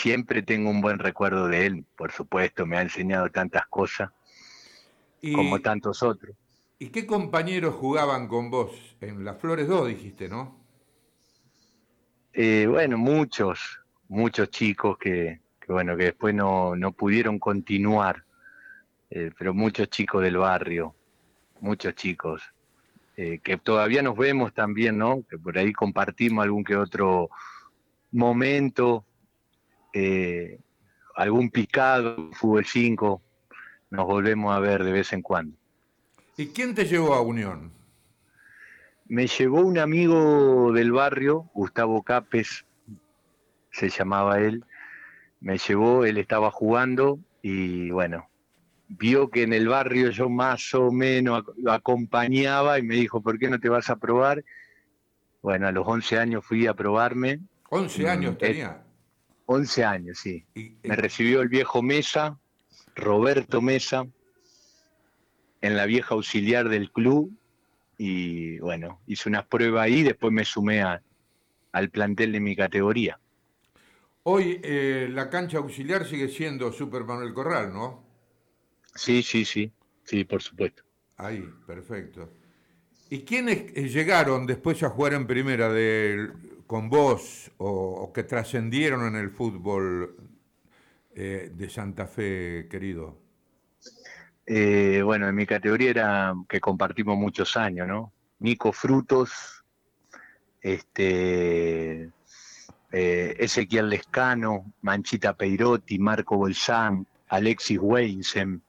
siempre tengo un buen recuerdo de él, por supuesto, me ha enseñado tantas cosas como tantos otros. ¿Y qué compañeros jugaban con vos? En las Flores 2 dijiste, ¿no? Eh, bueno, muchos, muchos chicos que, bueno, que después no, no pudieron continuar, eh, pero muchos chicos del barrio, muchos chicos, eh, que todavía nos vemos también, ¿no? Que por ahí compartimos algún que otro momento, algún picado, fútbol 5, nos volvemos a ver de vez en cuando. ¿Y quién te llevó a Unión? Me llevó un amigo del barrio, Gustavo Capes, se llamaba él. Me llevó, él estaba jugando y bueno, vio que en el barrio yo más o menos lo acompañaba y me dijo, ¿por qué no te vas a probar? Bueno, a los 11 años fui a probarme. ¿11 años tenía? 11 años, sí. me recibió el viejo Mesa, Roberto Mesa, en la vieja auxiliar del club y bueno, hice unas pruebas ahí, después me sumé al plantel de mi categoría. Hoy eh, la cancha auxiliar sigue siendo Super Manuel Corral, ¿no? Sí, sí, sí, sí, por supuesto. Ahí, perfecto. ¿Y quiénes eh, llegaron después a jugar en primera de, con vos o, que trascendieron en el fútbol eh, de Santa Fe, querido? Eh, bueno, en mi categoría era que compartimos muchos años, ¿no? Nico Frutos, este, eh, Ezequiel Lescano, Manchita Peirotti, Marco Bolsán, Alexis Weinsen,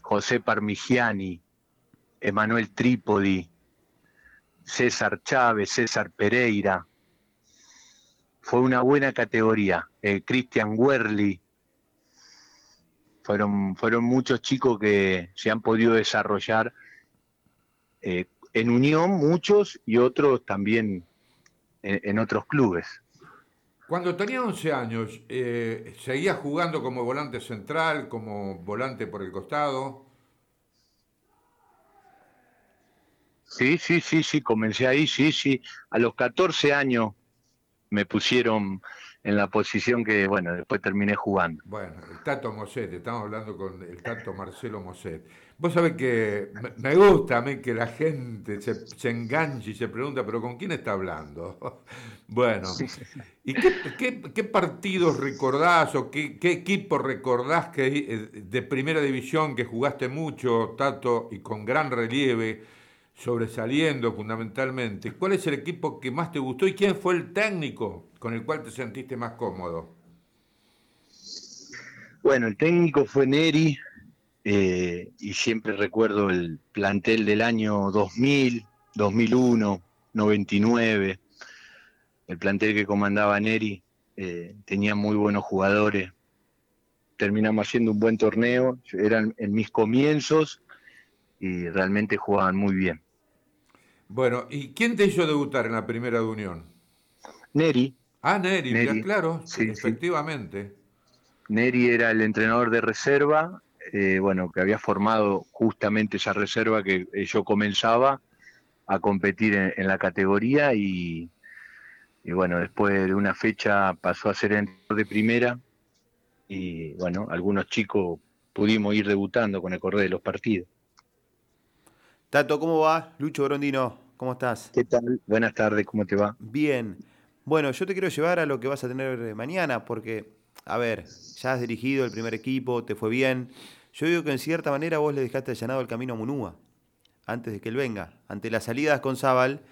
José Parmigiani, Emanuel Trípodi, César Chávez, César Pereira. Fue una buena categoría. Eh, Cristian Werli, fueron, fueron muchos chicos que se han podido desarrollar eh, en Unión, muchos, y otros también en, otros clubes. Cuando tenía 11 años, eh, ¿seguía jugando como volante central, como volante por el costado? Sí, sí, sí, sí, comencé ahí, sí, sí. A los 14 años me pusieron en la posición que, bueno, después terminé jugando. Bueno, el Tato Moset, estamos hablando con el Tato Marcelo Moset. Vos sabés que me gusta a mí que la gente se, enganche y se pregunta, pero ¿con quién está hablando? bueno, ¿y qué, partidos recordás o qué, qué, equipo recordás que eh, de primera división que jugaste mucho, Tato, y con gran relieve, sobresaliendo fundamentalmente? ¿Cuál es el equipo que más te gustó y quién fue el técnico con el cual te sentiste más cómodo? Bueno, el técnico fue Neri eh, y siempre recuerdo el plantel del año 2000, 2001, 99. El plantel que comandaba Neri eh, tenía muy buenos jugadores. Terminamos haciendo un buen torneo, eran en mis comienzos y realmente jugaban muy bien. Bueno, ¿y quién te hizo debutar en la primera de Unión? Neri, Ah, Neri, claro, sí, efectivamente. Neri era el entrenador de reserva, eh, bueno, que había formado justamente esa reserva que eh, yo comenzaba a competir en, la categoría y, bueno, después de una fecha pasó a ser entrenador de primera y bueno, algunos chicos pudimos ir debutando con el correr de los partidos. Tato, ¿cómo va? Lucho Brondino, ¿cómo estás? ¿Qué tal? Buenas tardes, ¿cómo te va? Bien. Bueno, yo te quiero llevar a lo que vas a tener eh, mañana, porque, a ver, ya has dirigido el primer equipo, te fue bien. Yo digo que en cierta manera vos le dejaste allanado el camino a Munúa, antes de que él venga. Ante las salidas con Zabal,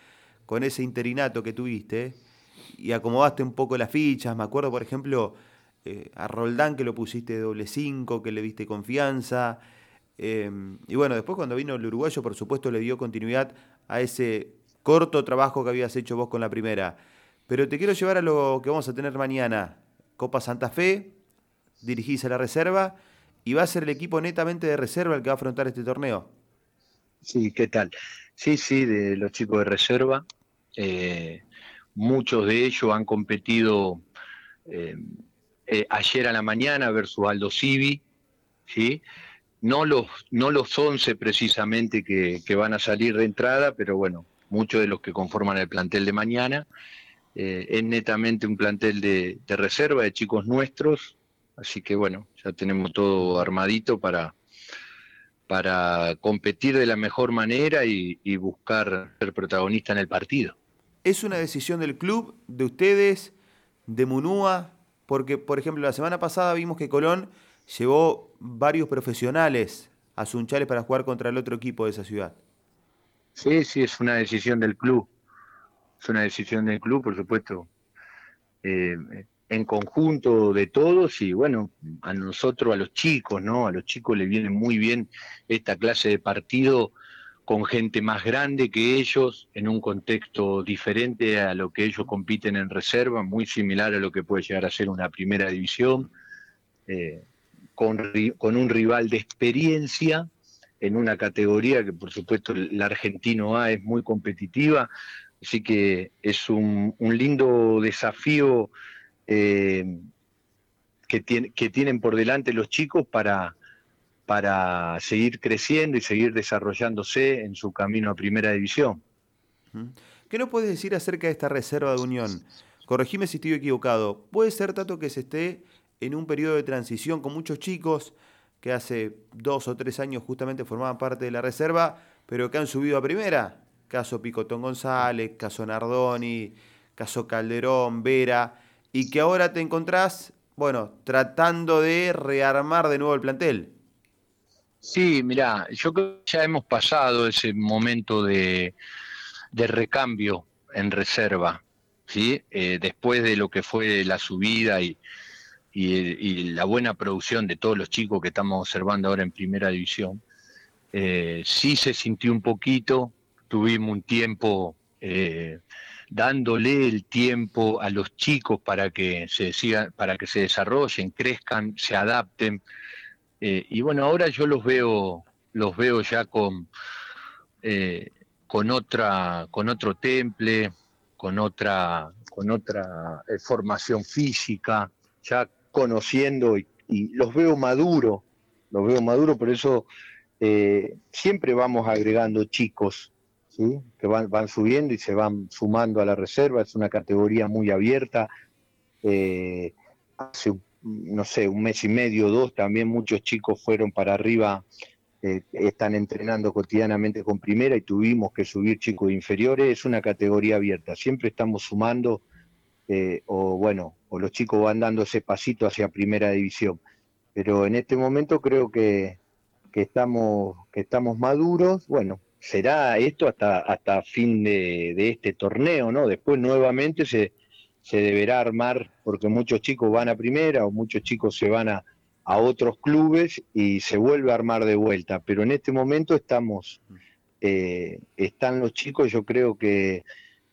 con ese interinato que tuviste, y acomodaste un poco las fichas. Me acuerdo, por ejemplo, eh, a Roldán que lo pusiste de doble cinco, que le viste confianza. Em, y bueno, después cuando vino el uruguayo, por supuesto, le dio continuidad a ese corto trabajo que habías hecho vos con la primera. Pero te quiero llevar a lo que vamos a tener mañana. Copa Santa Fe, dirigís a la reserva y va a ser el equipo netamente de reserva el que va a afrontar este torneo. Sí, ¿qué tal? Sí, sí, de los chicos de reserva. Eh, muchos de ellos han competido eh, eh, ayer a la mañana versus Aldo Civi, ¿sí? No los, no los 11 precisamente que, que van a salir de entrada, pero bueno, muchos de los que conforman el plantel de mañana eh, es netamente un plantel de, reserva de chicos nuestros, así que bueno, ya tenemos todo armadito para, para competir de la mejor manera y, buscar ser protagonista en el partido. ¿Es una decisión del club, de ustedes, de Munúa? Porque, por ejemplo, la semana pasada vimos que Colón llevó varios profesionales a Sunchales para jugar contra el otro equipo de esa ciudad. Sí, sí, es una decisión del club es una decisión del club, por supuesto, eh, en conjunto de todos y bueno, a nosotros, a los chicos, ¿no? A los chicos les viene muy bien esta clase de partido con gente más grande que ellos, en un contexto diferente a lo que ellos compiten en reserva, muy similar a lo que puede llegar a ser una primera división, eh, con, un rival de experiencia en una categoría que por supuesto el argentino A es muy competitiva, Así que es un, lindo desafío eh, que, que, tienen por delante los chicos para, para seguir creciendo y seguir desarrollándose en su camino a Primera División. ¿Qué nos puedes decir acerca de esta reserva de unión? Corregime si estoy equivocado. ¿Puede ser, Tato, que se esté en un periodo de transición con muchos chicos que hace dos o tres años justamente formaban parte de la reserva, pero que han subido a primera? caso Picotón González, caso Nardoni, caso Calderón, Vera, y que ahora te encontrás, bueno, tratando de rearmar de nuevo el plantel. Sí, mirá, yo creo que ya hemos pasado ese momento de, recambio en reserva, ¿sí? Eh, después de lo que fue la subida y, la buena producción de todos los chicos que estamos observando ahora en primera división, eh, sí se sintió un poquito tuvimos un tiempo eh, dándole el tiempo a los chicos para que se sigan, para que se desarrollen, crezcan, se adapten. Eh, y bueno, ahora yo los veo, los veo ya con, con otra, con otro temple, con otra, con otra formación física, ya conociendo y, los veo maduros, los veo maduros, por eso siempre vamos agregando chicos que van, van subiendo y se van sumando a la reserva, es una categoría muy abierta. Eh, hace, no sé, un mes y medio, dos, también muchos chicos fueron para arriba, eh, están entrenando cotidianamente con primera y tuvimos que subir chicos inferiores, es una categoría abierta, siempre estamos sumando, eh, o bueno, o los chicos van dando ese pasito hacia primera división. Pero en este momento creo que, que estamos, que estamos maduros, bueno, será esto hasta, hasta fin de, este torneo, ¿no? Después nuevamente se, se deberá armar, porque muchos chicos van a primera o muchos chicos se van a, otros clubes y se vuelve a armar de vuelta. Pero en este momento estamos, eh, están los chicos, yo creo que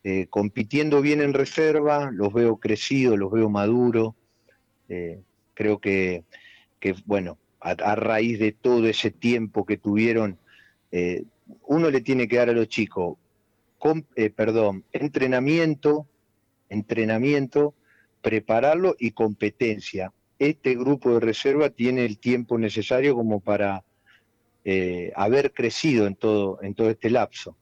eh, compitiendo bien en reserva, los veo crecidos, los veo maduros. Eh, creo que, que bueno, a, raíz de todo ese tiempo que tuvieron uno le tiene que dar a los chicos, eh, perdón, entrenamiento, entrenamiento, prepararlo y competencia. Este grupo de reserva tiene el tiempo necesario como para eh, haber crecido en todo, en todo este lapso.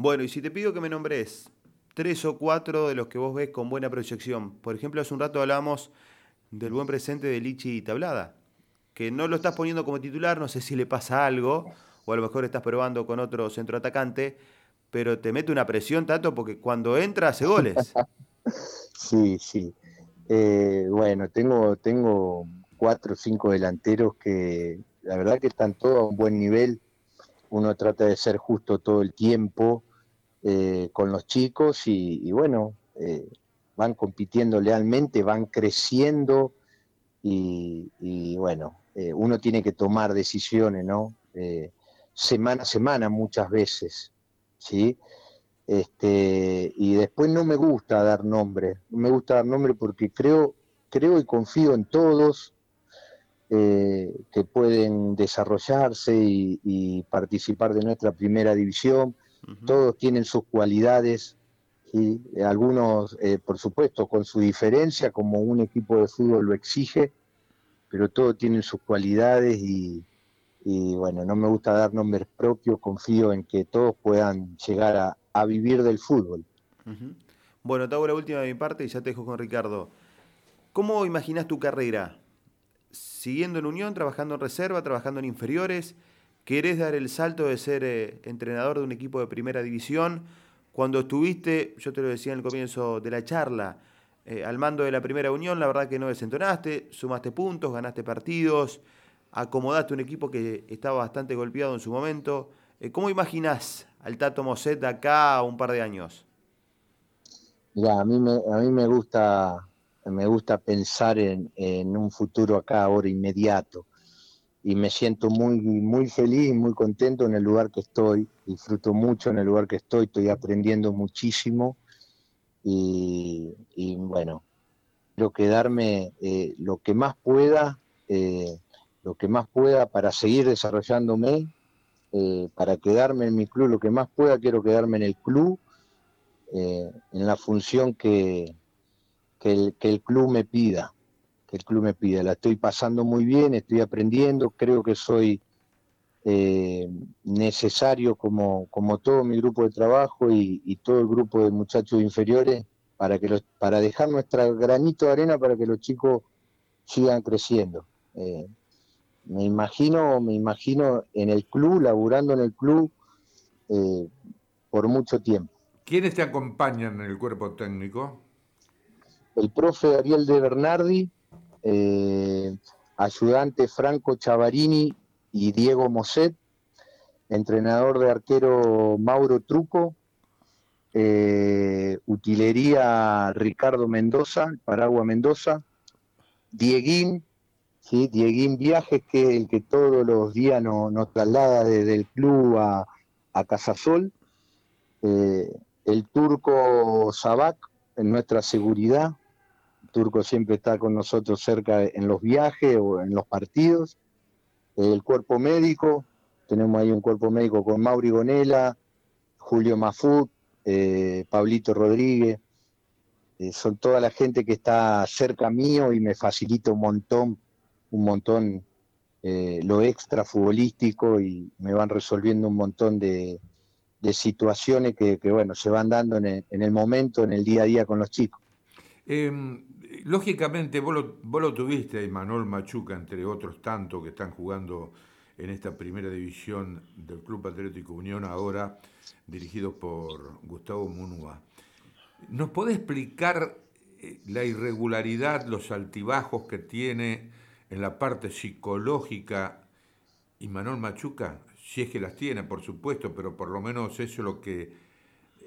Bueno, y si te pido que me nombres tres o cuatro de los que vos ves con buena proyección. Por ejemplo, hace un rato hablamos del buen presente de Lichi Tablada, que no lo estás poniendo como titular, no sé si le pasa algo, o a lo mejor estás probando con otro centro atacante, pero te mete una presión, Tato, porque cuando entra hace goles. sí, sí. Eh, bueno, tengo, tengo cuatro o cinco delanteros que la verdad que están todos a un buen nivel. Uno trata de ser justo todo el tiempo eh, con los chicos y, bueno, eh, van compitiendo lealmente, van creciendo y, bueno, uno tiene que tomar decisiones, ¿no? semana a semana muchas veces, ¿sí? Este, y después no me gusta dar nombre, no me gusta dar nombre porque creo, creo y confío en todos eh, que pueden desarrollarse y, participar de nuestra primera división. Todos tienen sus cualidades, y algunos, eh, por supuesto, con su diferencia, como un equipo de fútbol lo exige, pero todos tienen sus cualidades y, y bueno, no me gusta dar nombres propios, confío en que todos puedan llegar a, vivir del fútbol. Bueno, te hago la última de mi parte y ya te dejo con Ricardo. ¿Cómo imaginas tu carrera? ¿Siguiendo en Unión, trabajando en reserva, trabajando en inferiores? ¿Querés dar el salto de ser eh, entrenador de un equipo de primera división? Cuando estuviste, yo te lo decía en el comienzo de la charla, eh, al mando de la primera unión, la verdad que no desentonaste, sumaste puntos, ganaste partidos, acomodaste un equipo que estaba bastante golpeado en su momento. Eh, ¿Cómo imaginás al Tato Moset acá un par de años? Ya, a mí me, a mí me gusta me gusta pensar en, en un futuro acá ahora inmediato y me siento muy muy feliz y muy contento en el lugar que estoy. Disfruto mucho en el lugar que estoy estoy aprendiendo muchísimo. Y, bueno quiero quedarme eh, lo que más pueda eh, lo que más pueda para seguir desarrollándome eh, para quedarme en mi club. Lo que más pueda quiero quedarme en el club en la función que, que el, club me pida, que el club me pida. La estoy pasando muy bien, estoy aprendiendo, creo que soy eh, necesario como, como todo mi grupo de trabajo y, todo el grupo de muchachos inferiores para, que los, para dejar nuestra granito de arena para que los chicos sigan creciendo. Eh, me imagino, me imagino en el club, laburando en el club por mucho tiempo. ¿Quiénes te acompañan en el cuerpo técnico? El profe Ariel de Bernardi, eh, ayudante Franco Chavarini y Diego Moset, entrenador de arquero Mauro Truco, eh, utilería Ricardo Mendoza, Paragua Mendoza, Dieguín, ¿sí? Dieguín Viajes, que es el que todos los días nos, traslada desde el club a, a Casasol. Eh, el turco Sabac en nuestra seguridad. Turco siempre está con nosotros cerca en los viajes o en los partidos. El cuerpo médico, tenemos ahí un cuerpo médico con Mauri Gonela, Julio Mafut, eh, Pablito Rodríguez. Eh, son toda la gente que está cerca mío y me facilita un montón, un montón eh, lo extra futbolístico y me van resolviendo un montón de, de situaciones que, bueno, se van dando en el, momento, en el día a día con los chicos. Em, lógicamente, vos lo, tuviste a Manuel Machuca, entre otros tantos que están jugando en esta primera división del Club Atlético Unión, ahora dirigido por Gustavo Munúa. ¿Nos puede explicar eh, la irregularidad, los altibajos que tiene en la parte psicológica y Manuel Machuca? si es que las tiene, por supuesto, pero por lo menos eso es lo que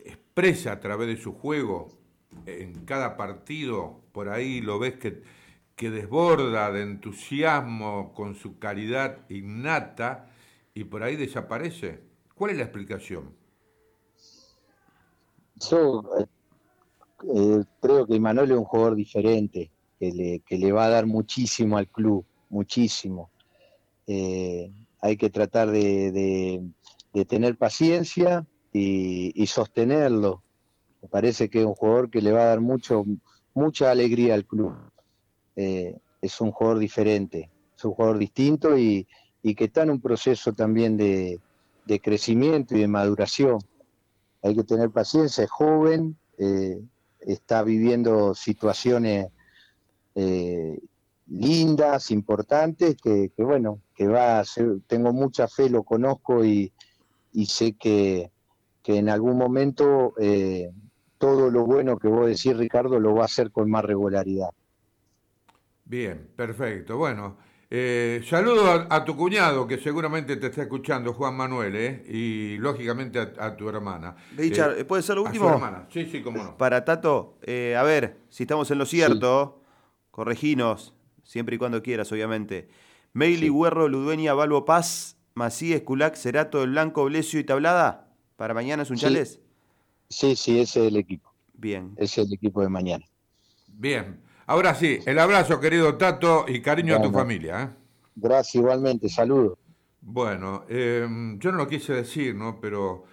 expresa a través de su juego en cada partido, por ahí lo ves que, que desborda de entusiasmo con su caridad innata y por ahí desaparece. ¿Cuál es la explicación? Yo eh, eh, creo que Manuel es un jugador diferente, que le, que le va a dar muchísimo al club, muchísimo. Eh, hay que tratar de, tener paciencia y, sostenerlo. Me parece que es un jugador que le va a dar mucho, mucha alegría al club. Eh, es un jugador diferente, es un jugador distinto y, que está en un proceso también de, crecimiento y de maduración. Hay que tener paciencia, es joven, eh, está viviendo situaciones eh, lindas, importantes, que, bueno, que va tengo mucha fe, lo conozco y, sé que, en algún momento todo lo bueno que vos decís, Ricardo, lo va a hacer con más regularidad. Bien, perfecto. Bueno, eh, saludo a, tu cuñado que seguramente te está escuchando, Juan Manuel, eh, y lógicamente a, tu hermana. Richard, ¿puede ser lo último? hermana, sí, sí, cómo no. Para Tato, a ver, si estamos en lo cierto, correginos, siempre y cuando quieras, obviamente. Meili, Huerro, Ludueña, Balbo Paz, Macías, Culac, Cerato, El Blanco, Blesio y Tablada. ¿Para mañana es un chales? Sí, sí, ese es el equipo. Bien. Ese es el equipo de mañana. Bien. Ahora sí, el abrazo, querido Tato, y cariño a tu familia. ¿eh? Gracias, igualmente. Saludos. Bueno, em, yo no lo quise decir, ¿no? Pero